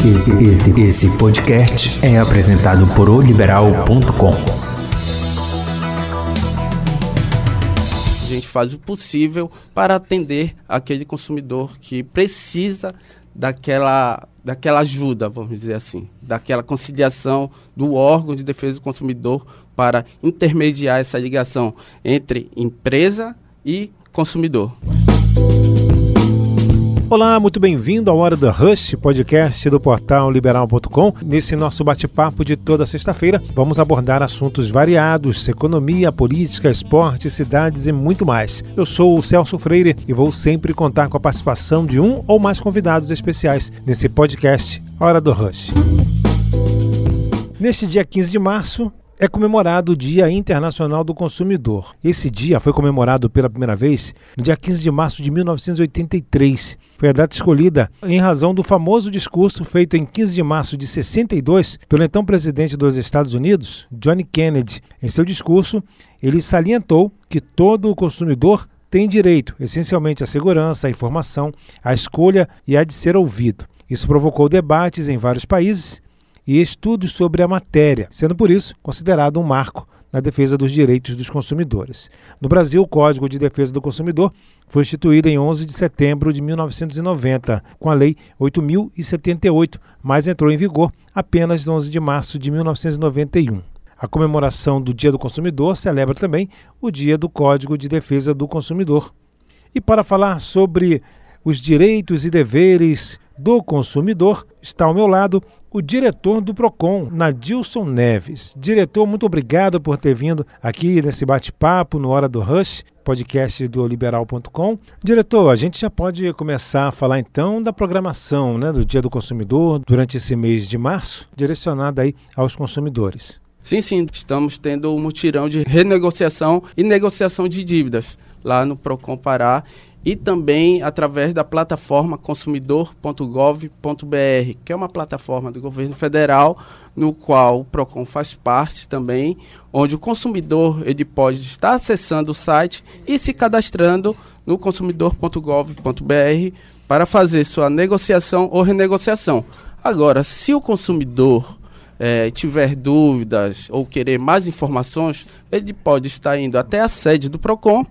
Esse, esse podcast é apresentado por oliberal.com. A gente faz o possível para atender aquele consumidor que precisa daquela, daquela ajuda, vamos dizer assim, daquela conciliação do órgão de defesa do consumidor para intermediar essa ligação entre empresa e consumidor. Olá, muito bem-vindo ao Hora do Rush, podcast do portal liberal.com. Nesse nosso bate-papo de toda sexta-feira, vamos abordar assuntos variados: economia, política, esporte, cidades e muito mais. Eu sou o Celso Freire e vou sempre contar com a participação de um ou mais convidados especiais nesse podcast Hora do Rush. Neste dia 15 de março, é comemorado o Dia Internacional do Consumidor. Esse dia foi comemorado pela primeira vez no dia 15 de março de 1983. Foi a data escolhida em razão do famoso discurso feito em 15 de março de 62 pelo então presidente dos Estados Unidos, John Kennedy. Em seu discurso, ele salientou que todo consumidor tem direito, essencialmente, à segurança, à informação, à escolha e a de ser ouvido. Isso provocou debates em vários países e estudos sobre a matéria, sendo por isso considerado um marco na defesa dos direitos dos consumidores. No Brasil, o Código de Defesa do Consumidor foi instituído em 11 de setembro de 1990, com a Lei 8078, mas entrou em vigor apenas 11 de março de 1991. A comemoração do Dia do Consumidor celebra também o Dia do Código de Defesa do Consumidor. E para falar sobre os direitos e deveres do consumidor, está ao meu lado o diretor do PROCON, Nadilson Neves. Diretor, muito obrigado por ter vindo aqui nesse bate-papo no Hora do Rush, podcast do liberal.com. Diretor, a gente já pode começar a falar então da programação né, do Dia do Consumidor durante esse mês de março, direcionada aí aos consumidores. Sim, sim, estamos tendo um mutirão de renegociação e negociação de dívidas lá no Procon Pará e também através da plataforma consumidor.gov.br, que é uma plataforma do governo federal, no qual o Procon faz parte também, onde o consumidor ele pode estar acessando o site e se cadastrando no consumidor.gov.br para fazer sua negociação ou renegociação. Agora, se o consumidor é, tiver dúvidas ou querer mais informações, ele pode estar indo até a sede do Procon.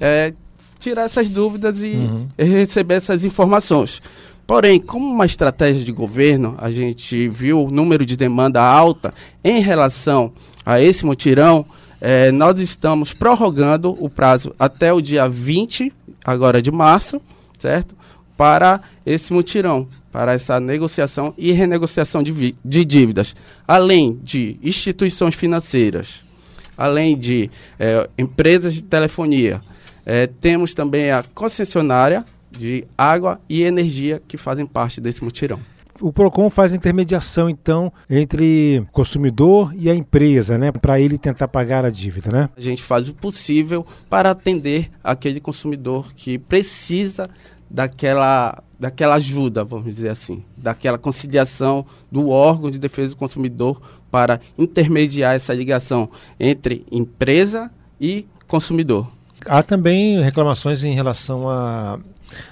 É, tirar essas dúvidas e uhum. receber essas informações. Porém, como uma estratégia de governo, a gente viu o número de demanda alta em relação a esse mutirão, eh, nós estamos prorrogando o prazo até o dia 20, agora de março, certo? Para esse mutirão, para essa negociação e renegociação de, de dívidas. Além de instituições financeiras, além de eh, empresas de telefonia, é, temos também a concessionária de água e energia que fazem parte desse mutirão. O Procon faz intermediação então entre o consumidor e a empresa, né, para ele tentar pagar a dívida, né? A gente faz o possível para atender aquele consumidor que precisa daquela daquela ajuda, vamos dizer assim, daquela conciliação do órgão de defesa do consumidor para intermediar essa ligação entre empresa e consumidor. Há também reclamações em relação à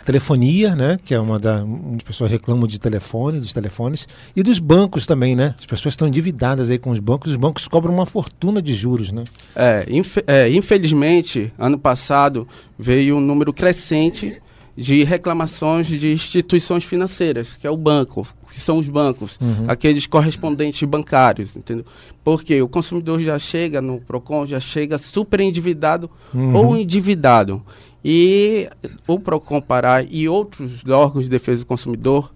telefonia, né, que é uma das as pessoas reclamam de telefone, dos telefones, e dos bancos também, né? As pessoas estão endividadas aí com os bancos, os bancos cobram uma fortuna de juros, né? É, inf é infelizmente, ano passado veio um número crescente de reclamações de instituições financeiras, que é o banco, que são os bancos, uhum. aqueles correspondentes bancários, entendeu? Porque o consumidor já chega no Procon, já chega super endividado uhum. ou endividado. E o Procon Pará e outros órgãos de defesa do consumidor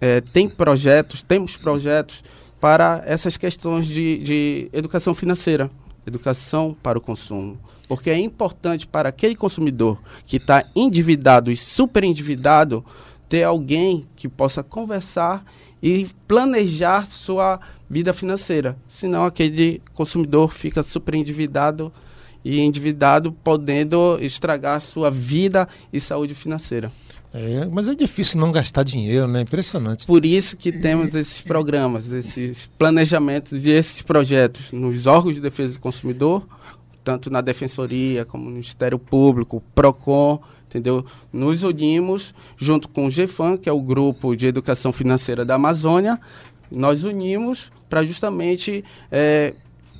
é, tem projetos, temos projetos para essas questões de, de educação financeira, educação para o consumo. Porque é importante para aquele consumidor que está endividado e super endividado ter alguém que possa conversar e planejar sua vida financeira. Senão aquele consumidor fica super endividado e endividado podendo estragar sua vida e saúde financeira. É, mas é difícil não gastar dinheiro, né? Impressionante. Por isso que temos esses programas, esses planejamentos e esses projetos nos órgãos de defesa do consumidor, tanto na Defensoria como no Ministério Público, PROCON entendeu? Nos unimos junto com o GFAM, que é o grupo de educação financeira da Amazônia, nós unimos para justamente é,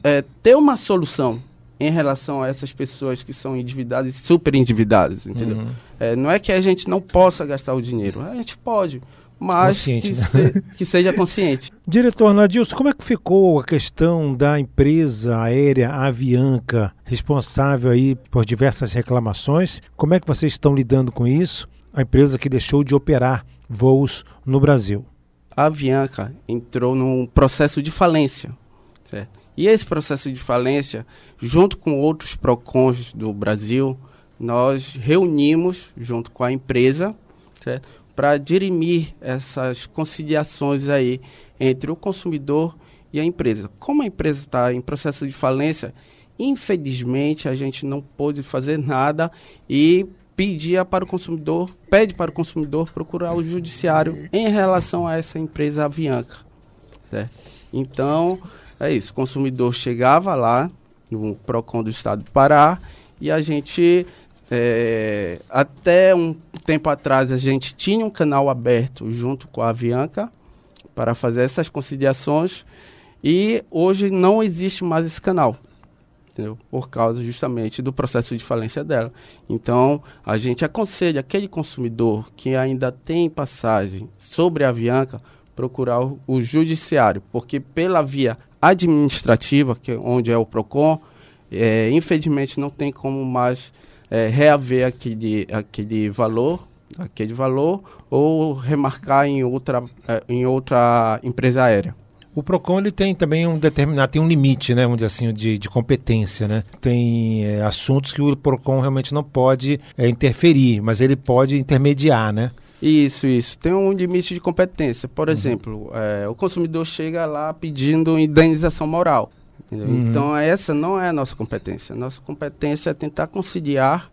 é, ter uma solução em relação a essas pessoas que são endividadas e super endividadas, entendeu? Uhum. É, não é que a gente não possa gastar o dinheiro, a gente pode, mas que, né? se, que, seja consciente. Diretor Nadilson, como é que ficou a questão da empresa aérea Avianca, responsável aí por diversas reclamações? Como é que vocês estão lidando com isso? A empresa que deixou de operar voos no Brasil. A Avianca entrou num processo de falência, certo? E esse processo de falência, junto com outros PROCONs do Brasil, nós reunimos junto com a empresa, para dirimir essas conciliações aí entre o consumidor e a empresa. Como a empresa está em processo de falência, infelizmente a gente não pôde fazer nada e pedia para o consumidor, pede para o consumidor procurar o judiciário em relação a essa empresa Avianca. Certo? Então, é isso. O consumidor chegava lá no PROCON do Estado do Pará e a gente é, até um tempo atrás a gente tinha um canal aberto junto com a Avianca para fazer essas conciliações e hoje não existe mais esse canal? Por causa justamente do processo de falência dela. Então a gente aconselha aquele consumidor que ainda tem passagem sobre a Avianca procurar o, o judiciário, porque pela via administrativa, que é onde é o Procon, é, infelizmente não tem como mais é, reaver aquele, aquele valor, aquele valor ou remarcar em outra, é, em outra empresa aérea. O Procon ele tem também um determinado, tem um limite, né, dizer assim, de, de competência, né? Tem é, assuntos que o Procon realmente não pode é, interferir, mas ele pode intermediar, né? Isso, isso. Tem um limite de competência. Por uhum. exemplo, é, o consumidor chega lá pedindo indenização moral. Uhum. Então, essa não é a nossa competência. Nossa competência é tentar conciliar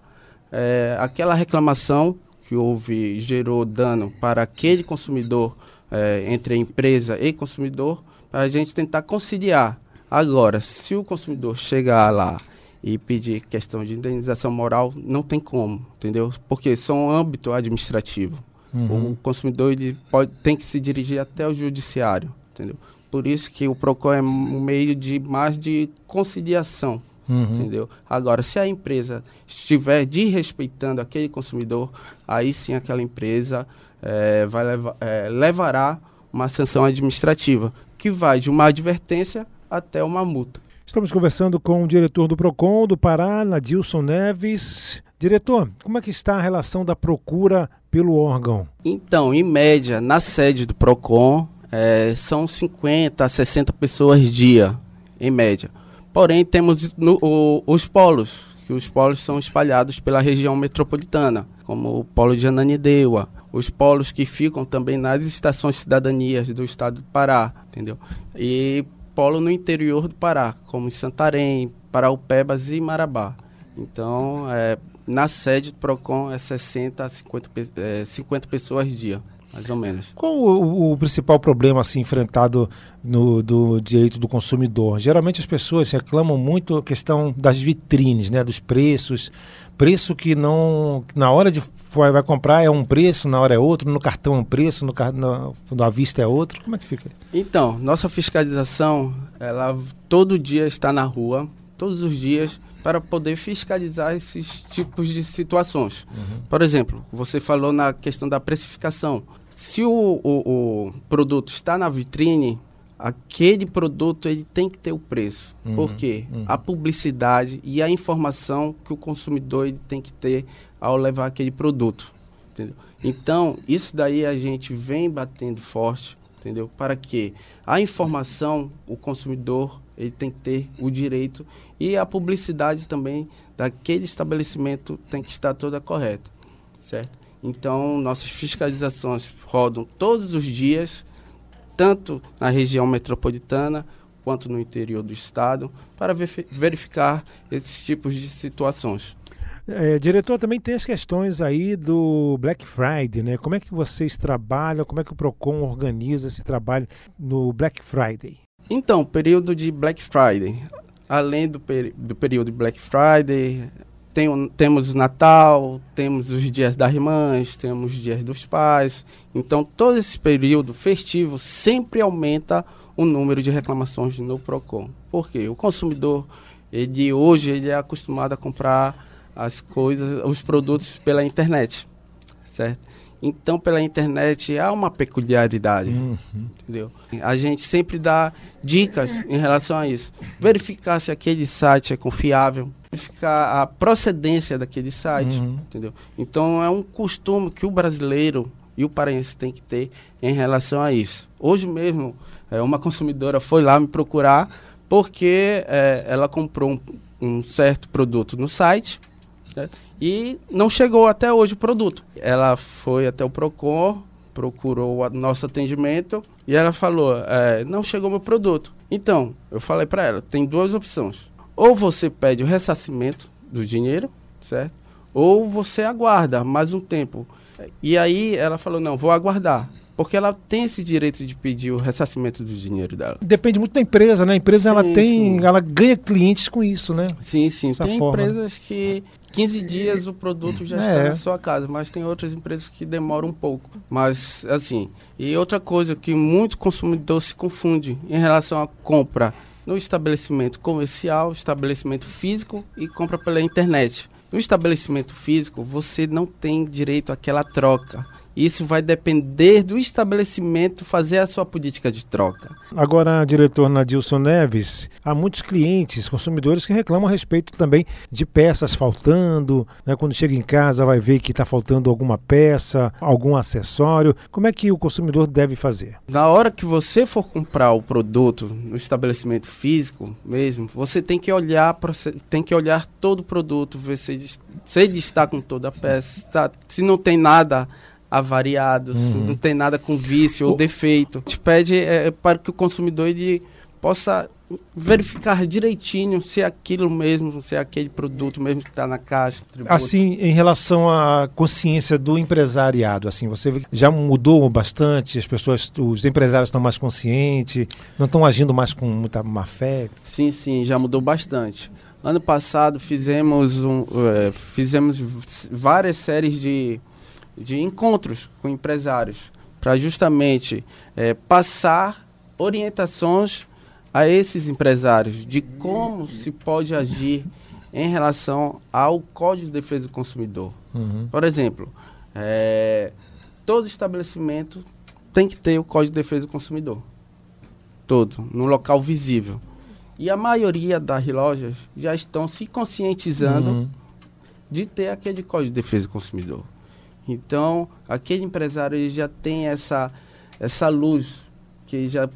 é, aquela reclamação que houve, gerou dano para aquele consumidor, é, entre a empresa e consumidor, para a gente tentar conciliar. Agora, se o consumidor chegar lá e pedir questão de indenização moral, não tem como, entendeu? Porque são âmbito administrativo. Uhum. O consumidor ele pode, tem que se dirigir até o judiciário, entendeu? Por isso que o PROCON é um meio de mais de conciliação, uhum. entendeu? Agora, se a empresa estiver desrespeitando aquele consumidor, aí sim aquela empresa é, vai levar, é, levará uma sanção administrativa, que vai de uma advertência até uma multa. Estamos conversando com o diretor do PROCON do Pará, Nadilson Neves. Diretor, como é que está a relação da procura pelo órgão? Então, em média, na sede do PROCON, é, são 50 a 60 pessoas dia, em média. Porém, temos no, o, os polos, que os polos são espalhados pela região metropolitana, como o polo de Ananindeua, os polos que ficam também nas estações cidadanias do estado do Pará, entendeu? E polo no interior do Pará, como em Santarém, Paraupebas e Marabá. Então, é, na sede do PROCON é 60 a 50, é, 50 pessoas dia mais ou menos. Qual o, o, principal problema assim enfrentado no do direito do consumidor? Geralmente as pessoas reclamam muito a questão das vitrines, né, dos preços, preço que não na hora de vai, comprar é um preço, na hora é outro, no cartão é um preço, no, no, no à vista é outro. Como é que fica? Então, nossa fiscalização, ela todo dia está na rua, todos os dias para poder fiscalizar esses tipos de situações. Uhum. Por exemplo, você falou na questão da precificação se o, o, o, produto está na vitrine, aquele produto ele tem que ter o preço. Uhum, Por quê? Uhum. A publicidade e a informação que o consumidor ele tem que ter ao levar aquele produto. Entendeu? Então, isso daí a gente vem batendo forte, entendeu? Para que a informação, o consumidor, ele tem que ter o direito e a publicidade também daquele estabelecimento tem que estar toda correta, certo? Então, nossas fiscalizações rodam todos os dias, tanto na região metropolitana quanto no interior do estado, para verificar esses tipos de situações. É, diretor, também tem as questões aí do Black Friday, né? Como é que vocês trabalham, como é que o PROCON organiza esse trabalho no Black Friday? Então, período de Black Friday. Além do, do período de Black Friday, tem, temos o Natal, temos os dias das mães, temos os dias dos pais. Então, todo esse período festivo sempre aumenta o número de reclamações no PROCON. Por quê? O consumidor, ele hoje, ele é acostumado a comprar as coisas, os produtos pela internet, certo? Então, pela internet há uma peculiaridade, uhum. entendeu? A gente sempre dá dicas em relação a isso. Verificar se aquele site é confiável, verificar a procedência daquele site, uhum. entendeu? Então, é um costume que o brasileiro e o paraense tem que ter em relação a isso. Hoje mesmo, é, uma consumidora foi lá me procurar porque é, ela comprou um, um certo produto no site, né? E não chegou até hoje o produto. Ela foi até o PROCON, procurou o nosso atendimento e ela falou: é, não chegou meu produto. Então, eu falei para ela: tem duas opções. Ou você pede o ressarcimento do dinheiro, certo? Ou você aguarda mais um tempo. E aí ela falou: não, vou aguardar. Porque ela tem esse direito de pedir o ressarcimento do dinheiro dela. Depende muito da empresa, né? A empresa sim, ela tem, sim. ela ganha clientes com isso, né? Sim, sim. Dessa tem forma. empresas que 15 dias o produto já é. está na sua casa, mas tem outras empresas que demoram um pouco. Mas, assim, e outra coisa que muito consumidor se confunde em relação à compra no estabelecimento comercial, estabelecimento físico e compra pela internet. No estabelecimento físico, você não tem direito àquela troca. Isso vai depender do estabelecimento fazer a sua política de troca. Agora, diretor Nadilson Neves, há muitos clientes, consumidores que reclamam a respeito também de peças faltando. Né? Quando chega em casa, vai ver que está faltando alguma peça, algum acessório. Como é que o consumidor deve fazer? Na hora que você for comprar o produto no estabelecimento físico mesmo, você tem que olhar, tem que olhar todo o produto, ver se, se ele está com toda a peça, se, tá, se não tem nada avariados, uhum. não tem nada com vício ou defeito. Te pede é, é, para que o consumidor ele possa verificar direitinho se é aquilo mesmo, se é aquele produto mesmo que está na caixa. Tributo. Assim, em relação à consciência do empresariado, assim, você já mudou bastante, as pessoas, os empresários estão mais conscientes, não estão agindo mais com muita má fé? Sim, sim, já mudou bastante. Ano passado fizemos, um, é, fizemos várias séries de de encontros com empresários para justamente é, passar orientações a esses empresários de como se pode agir em relação ao Código de Defesa do Consumidor. Uhum. Por exemplo, é, todo estabelecimento tem que ter o Código de Defesa do Consumidor. Todo, no local visível. E a maioria das lojas já estão se conscientizando uhum. de ter aquele Código de Defesa do Consumidor. Então, aquele empresário ele já tem essa, essa luz que já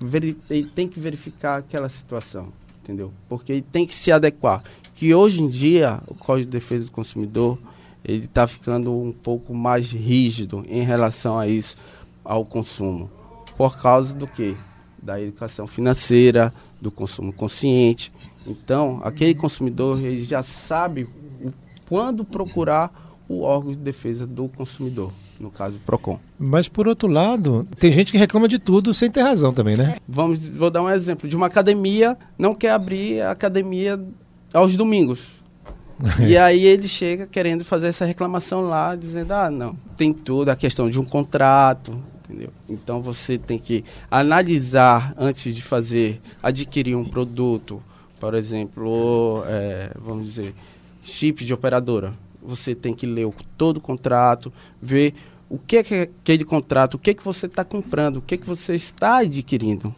ele tem que verificar aquela situação, entendeu? Porque ele tem que se adequar. Que hoje em dia o Código de Defesa do Consumidor ele está ficando um pouco mais rígido em relação a isso, ao consumo, por causa do que? Da educação financeira, do consumo consciente. Então, aquele consumidor ele já sabe o, quando procurar o órgão de defesa do consumidor, no caso o PROCON. Mas por outro lado, tem gente que reclama de tudo sem ter razão também, né? Vamos, vou dar um exemplo de uma academia não quer abrir a academia aos domingos. e aí ele chega querendo fazer essa reclamação lá, dizendo: "Ah, não, tem tudo a questão de um contrato, entendeu? Então você tem que analisar antes de fazer, adquirir um produto, por exemplo, é, vamos dizer, chip de operadora você tem que ler o, todo o contrato, ver o que é, que é aquele contrato, o que é que você está comprando, o que é que você está adquirindo.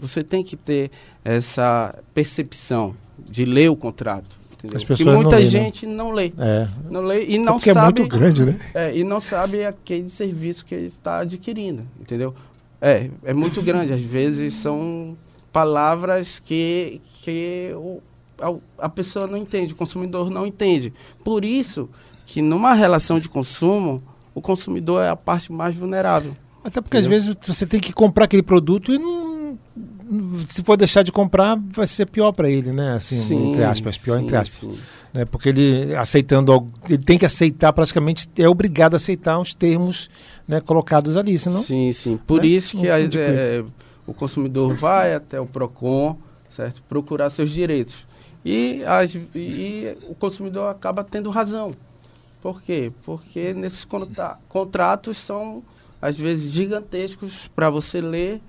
Você tem que ter essa percepção de ler o contrato. Entendeu? Porque muita não lê, né? gente né? não lê. É. Não lê e não é sabe. É muito grande, né? É, e não sabe aquele serviço que ele está adquirindo. Entendeu? É, é muito grande. Às vezes são palavras que, que o, a, a pessoa não entende, o consumidor não entende. Por isso que numa relação de consumo, o consumidor é a parte mais vulnerável. Até porque entendeu? às vezes você tem que comprar aquele produto e não se for deixar de comprar, vai ser pior para ele, né? Assim, sim, entre aspas, pior sim, entre aspas. Né? Porque ele aceitando ele tem que aceitar praticamente, é obrigado a aceitar os termos né, colocados ali, senão. Sim, sim. Por né? isso que a, é, o consumidor vai até o Procon, certo? Procurar seus direitos. E, as, e o consumidor acaba tendo razão. Por quê? Porque nesses contratos são, às vezes, gigantescos para você ler,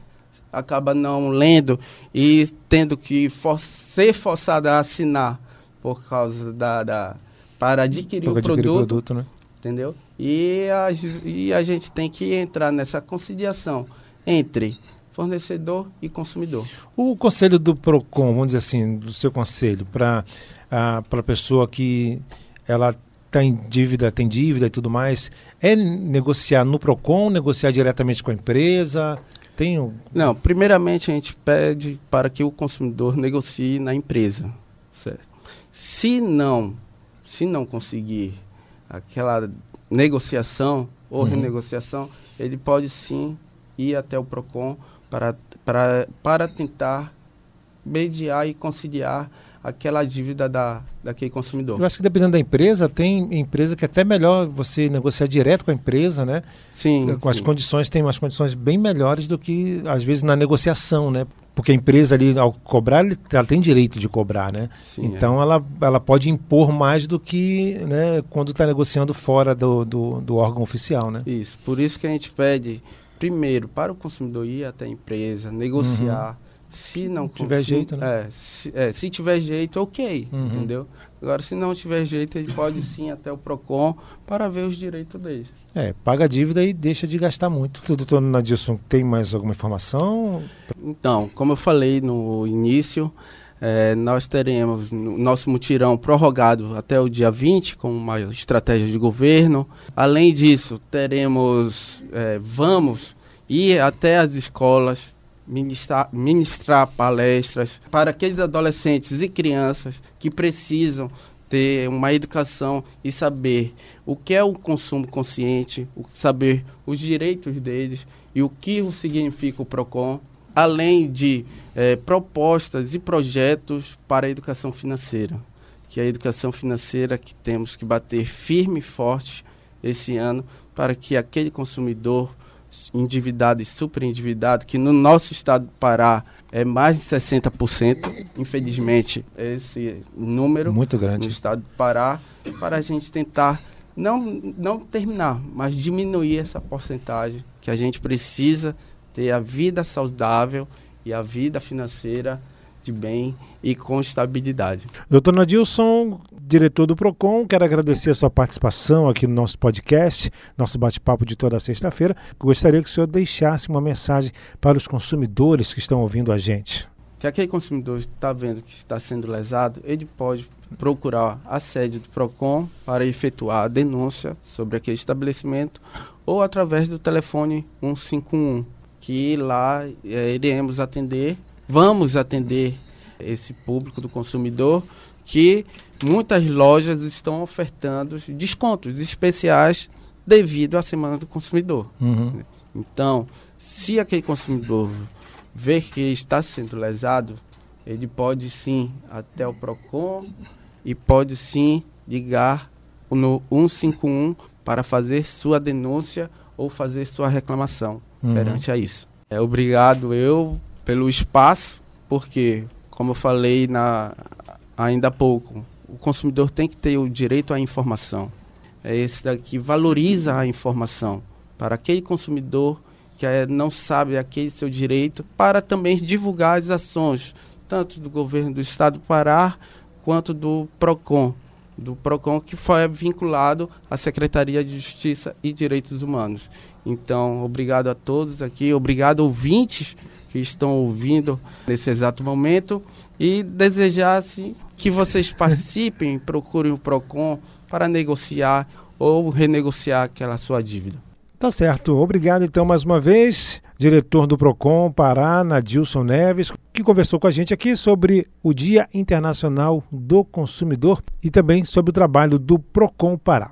acaba não lendo e tendo que for, ser forçado a assinar por causa da, da para adquirir o adquirir produto, produto né? entendeu? E a, e a gente tem que entrar nessa conciliação entre fornecedor e consumidor. O conselho do Procon, vamos dizer assim, do seu conselho para a pessoa que ela tem dívida, tem dívida e tudo mais, é negociar no Procon, negociar diretamente com a empresa? Tem um... Não, primeiramente a gente pede para que o consumidor negocie na empresa, certo? Se não, se não conseguir aquela negociação ou uhum. renegociação, ele pode sim ir até o Procon para, para, para tentar mediar e conciliar aquela dívida da, daquele consumidor. Eu acho que dependendo da empresa, tem empresa que é até melhor você negociar direto com a empresa, né? Sim. Com as sim. condições, tem umas condições bem melhores do que, às vezes, na negociação, né? Porque a empresa ali, ao cobrar, ela tem direito de cobrar, né? Sim, então é. ela, ela pode impor mais do que né, quando está negociando fora do, do, do órgão oficial, né? Isso. Por isso que a gente pede, primeiro, para o consumidor ir até a empresa, negociar. Uhum se não tiver jeito, né? É se, é, se tiver jeito, ok, uhum. entendeu? Agora, se não tiver jeito, ele pode sim até o PROCON para ver os direitos dele. É, paga a dívida e deixa de gastar muito. O doutor Nadilson tem mais alguma informação? Então, como eu falei no início, é, nós teremos nosso mutirão prorrogado até o dia 20, com uma estratégia de governo. Além disso, teremos, é, vamos ir até as escolas ministrar, ministrar palestras para aqueles adolescentes e crianças que precisam ter uma educação e saber o que é o consumo consciente, saber os direitos deles e o que significa o PROCON, além de é, propostas e projetos para a educação financeira, que é a educação financeira que temos que bater firme e forte esse ano para que aquele consumidor endividado e superendividado, que no nosso estado do Pará é mais de 60%, infelizmente, esse número muito grande. no estado do Pará, para a gente tentar não, não terminar, mas diminuir essa porcentagem, que a gente precisa ter a vida saudável e a vida financeira de bem e com estabilidade. Doutor Nadilson, diretor do PROCON, quero agradecer a sua participação aqui no nosso podcast, nosso bate-papo de toda sexta-feira. Gostaria que o senhor deixasse uma mensagem para os consumidores que estão ouvindo a gente. Se aquele consumidor está vendo que está sendo lesado, ele pode procurar a sede do PROCON para efetuar a denúncia sobre aquele estabelecimento ou através do telefone 151, que lá é, iremos atender vamos atender esse público do consumidor que muitas lojas estão ofertando descontos especiais devido à Semana do Consumidor. Uhum. Então, se aquele consumidor ver que está sendo lesado, ele pode sim até o PROCON e pode sim ligar no 151 para fazer sua denúncia ou fazer sua reclamação uhum. perante a isso. É, obrigado eu pelo espaço, porque, como eu falei na, ainda há pouco, o consumidor tem que ter o direito à informação. É esse daqui valoriza a informação para aquele consumidor que é, não sabe aquele seu direito, para também divulgar as ações, tanto do governo do estado do Pará, quanto do PROCON, do PROCON que foi vinculado à Secretaria de Justiça e Direitos Humanos. Então, obrigado a todos aqui, obrigado ouvintes que estão ouvindo nesse exato momento e desejasse que vocês participem, procurem o PROCON para negociar ou renegociar aquela sua dívida. Tá certo. Obrigado então mais uma vez, diretor do Procon Pará, Nadilson Neves, que conversou com a gente aqui sobre o Dia Internacional do Consumidor e também sobre o trabalho do Procon Pará.